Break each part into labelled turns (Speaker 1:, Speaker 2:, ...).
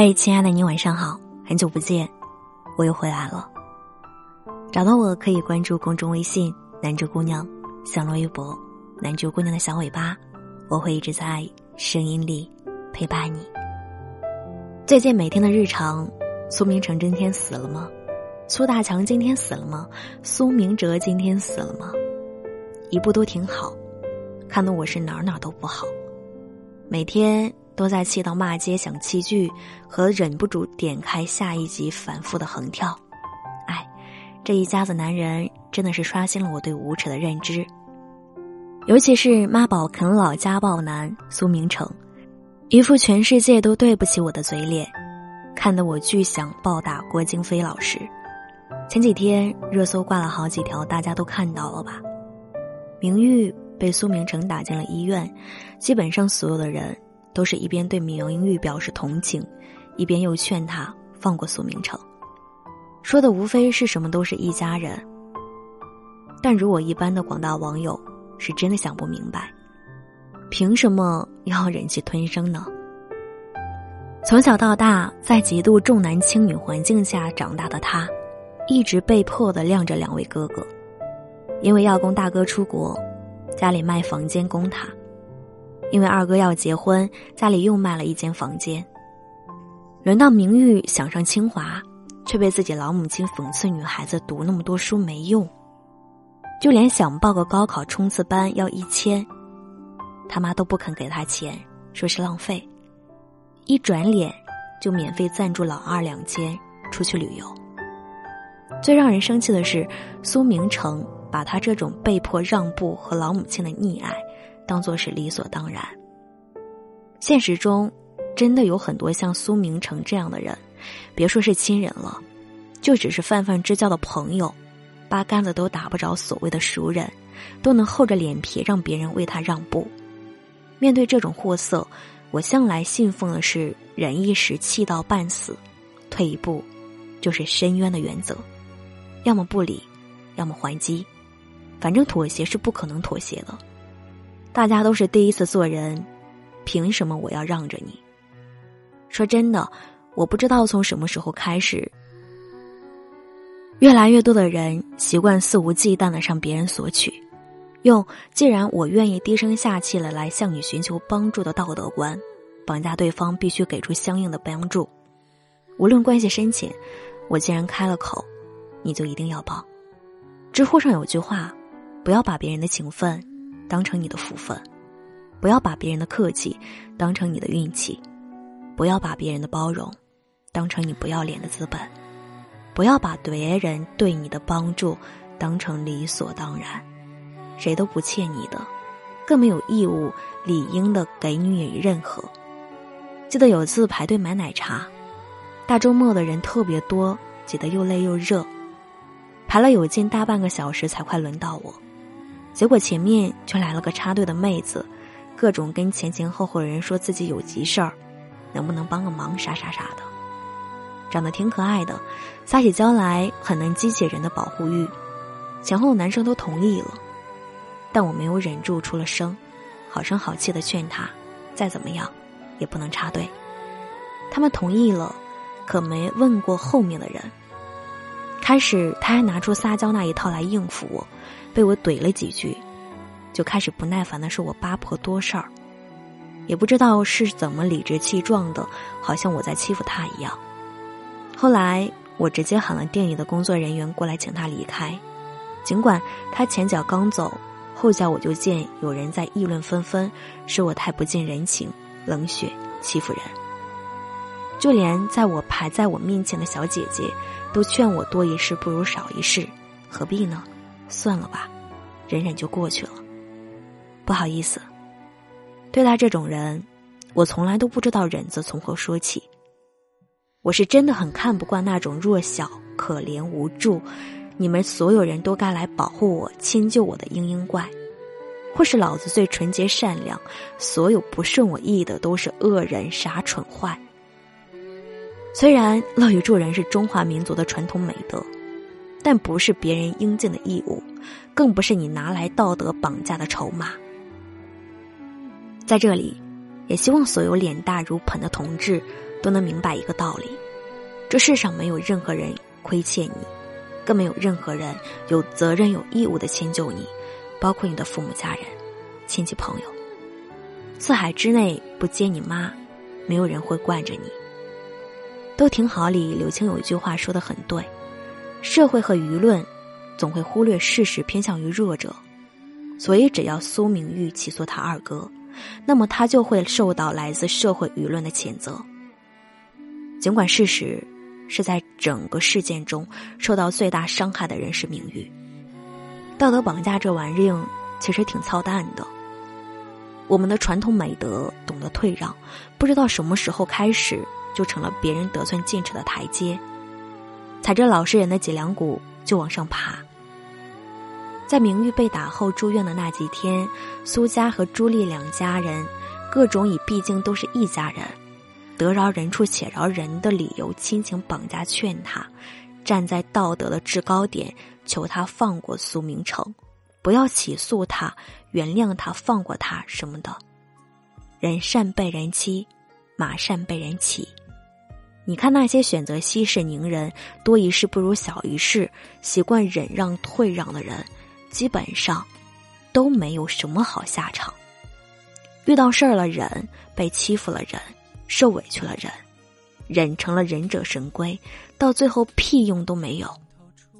Speaker 1: 嗨，亲爱的你，晚上好，很久不见，我又回来了。找到我可以关注公众微信“南州姑娘”，小罗微博“南州姑娘的小尾巴”，我会一直在声音里陪伴你。最近每天的日常，苏明成今天死了吗？苏大强今天死了吗？苏明哲今天死了吗？一步都挺好，看得我是哪儿哪儿都不好，每天。都在气到骂街、想弃剧，和忍不住点开下一集反复的横跳。哎，这一家子男人真的是刷新了我对无耻的认知。尤其是妈宝啃老家暴男苏明成，一副全世界都对不起我的嘴脸，看得我巨想暴打郭京飞老师。前几天热搜挂了好几条，大家都看到了吧？明玉被苏明成打进了医院，基本上所有的人。都是一边对明玉表示同情，一边又劝他放过苏明成，说的无非是什么都是一家人。但如我一般的广大网友是真的想不明白，凭什么要忍气吞声呢？从小到大在极度重男轻女环境下长大的他，一直被迫的晾着两位哥哥，因为要供大哥出国，家里卖房间供他。因为二哥要结婚，家里又卖了一间房间。轮到明玉想上清华，却被自己老母亲讽刺女孩子读那么多书没用。就连想报个高考冲刺班要一千，他妈都不肯给他钱，说是浪费。一转脸，就免费赞助老二两千出去旅游。最让人生气的是，苏明成把他这种被迫让步和老母亲的溺爱。当做是理所当然。现实中，真的有很多像苏明成这样的人，别说是亲人了，就只是泛泛之交的朋友，八竿子都打不着所谓的熟人，都能厚着脸皮让别人为他让步。面对这种货色，我向来信奉的是忍一时气到半死，退一步就是深渊的原则，要么不理，要么还击，反正妥协是不可能妥协的。大家都是第一次做人，凭什么我要让着你？说真的，我不知道从什么时候开始，越来越多的人习惯肆无忌惮的向别人索取，用“既然我愿意低声下气了来向你寻求帮助”的道德观，绑架对方必须给出相应的帮助。无论关系深浅，我既然开了口，你就一定要帮。知乎上有句话：不要把别人的情分。当成你的福分，不要把别人的客气当成你的运气，不要把别人的包容当成你不要脸的资本，不要把别人对你的帮助当成理所当然。谁都不欠你的，更没有义务理应的给予你任何。记得有次排队买奶茶，大周末的人特别多，挤得又累又热，排了有近大半个小时才快轮到我。结果前面却来了个插队的妹子，各种跟前前后后人说自己有急事儿，能不能帮个忙啥啥啥的，长得挺可爱的，撒起娇来很能激起人的保护欲。前后男生都同意了，但我没有忍住出了声，好声好气的劝他，再怎么样也不能插队。他们同意了，可没问过后面的人。开始他还拿出撒娇那一套来应付我。被我怼了几句，就开始不耐烦的说我八婆多事儿，也不知道是怎么理直气壮的，好像我在欺负他一样。后来我直接喊了店里的工作人员过来请他离开，尽管他前脚刚走，后脚我就见有人在议论纷纷，说我太不近人情、冷血、欺负人。就连在我排在我面前的小姐姐，都劝我多一事不如少一事，何必呢？算了吧，忍忍就过去了。不好意思，对待这种人，我从来都不知道忍字从何说起。我是真的很看不惯那种弱小、可怜、无助，你们所有人都该来保护我、迁就我的嘤嘤怪，或是老子最纯洁善良，所有不顺我意的都是恶人、傻蠢坏。虽然乐于助人是中华民族的传统美德。但不是别人应尽的义务，更不是你拿来道德绑架的筹码。在这里，也希望所有脸大如盆的同志都能明白一个道理：这世上没有任何人亏欠你，更没有任何人有责任有义务的迁就你，包括你的父母家人、亲戚朋友。四海之内不接你妈，没有人会惯着你。都挺好里，柳青有一句话说的很对：社会和舆论总会忽略事实，偏向于弱者。所以，只要苏明玉起诉他二哥，那么他就会受到来自社会舆论的谴责。尽管事实是在整个事件中受到最大伤害的人是明玉，道德绑架这玩意儿其实挺操蛋的。我们的传统美德懂得退让，不知道什么时候开始就成了别人得寸进尺的台阶，踩着老实人的脊梁骨就往上爬。在明玉被打后住院的那几天，苏家和朱莉两家人，各种以毕竟都是一家人，得饶人处且饶人的理由，亲情绑架劝他，站在道德的制高点求他放过苏明成，不要起诉他，原谅他，放过他什么的。人善被人欺，马善被人骑。你看那些选择息事宁人、多一事不如少一事、习惯忍让退让的人。基本上都没有什么好下场。遇到事儿了忍，被欺负了忍，受委屈了忍，忍成了忍者神龟，到最后屁用都没有。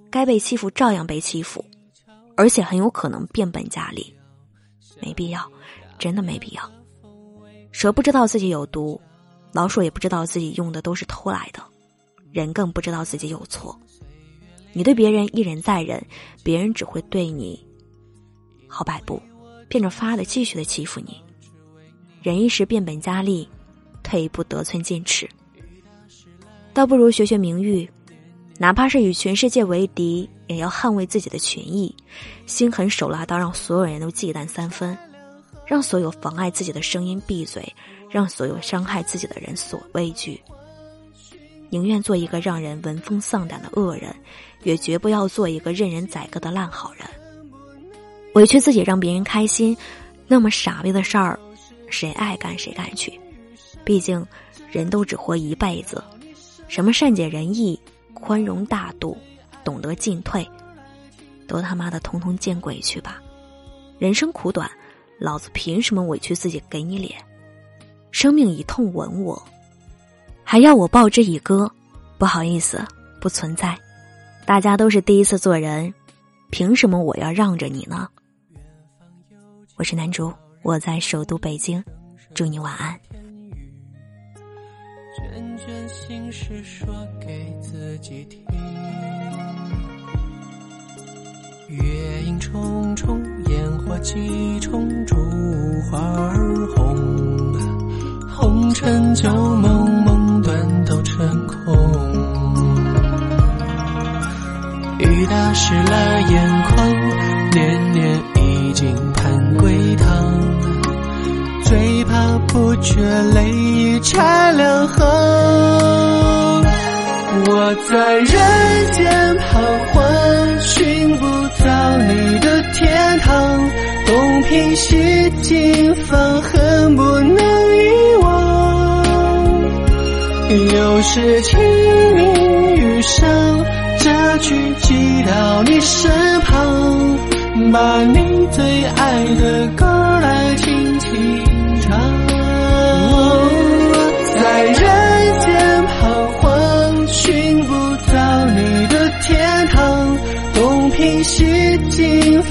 Speaker 1: 该被欺负照样被欺负，而且很有可能变本加厉。没必要，真的没必要。蛇不知道自己有毒，老鼠也不知道自己用的都是偷来的，人更不知道自己有错。你对别人一忍再忍，别人只会对你好摆布，变着法的继续的欺负你。忍一时变本加厉，退一步得寸进尺。倒不如学学名誉，哪怕是与全世界为敌，也要捍卫自己的权益，心狠手辣到让所有人都忌惮三分，让所有妨碍自己的声音闭嘴，让所有伤害自己的人所畏惧。宁愿做一个让人闻风丧胆的恶人，也绝不要做一个任人宰割的烂好人。委屈自己让别人开心，那么傻逼的事儿，谁爱干谁干去。毕竟，人都只活一辈子，什么善解人意、宽容大度、懂得进退，都他妈的通通见鬼去吧！人生苦短，老子凭什么委屈自己给你脸？生命一痛吻我。还要我报之以歌？不好意思，不存在。大家都是第一次做人，凭什么我要让着你呢？我是南竹，我在首都北京，祝你晚安。月影重重，烟火几重，烛花儿红，红尘旧梦梦。断都成空，雨打湿了眼眶，年年已经盼归堂，最怕不觉泪已拆两行。我在人间彷徨，寻你的天堂，东拼西凑，放恨不能遗忘。又是清明雨上，这句寄到你身旁，把你最爱的歌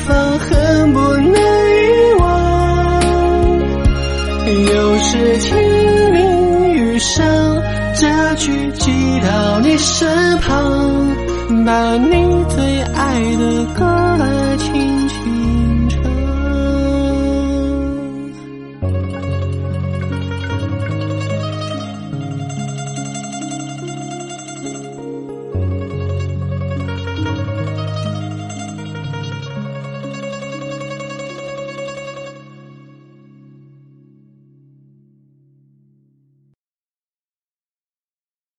Speaker 1: 方恨不能遗忘。又是清明雨上。这句寄到你身旁，把你最爱的歌。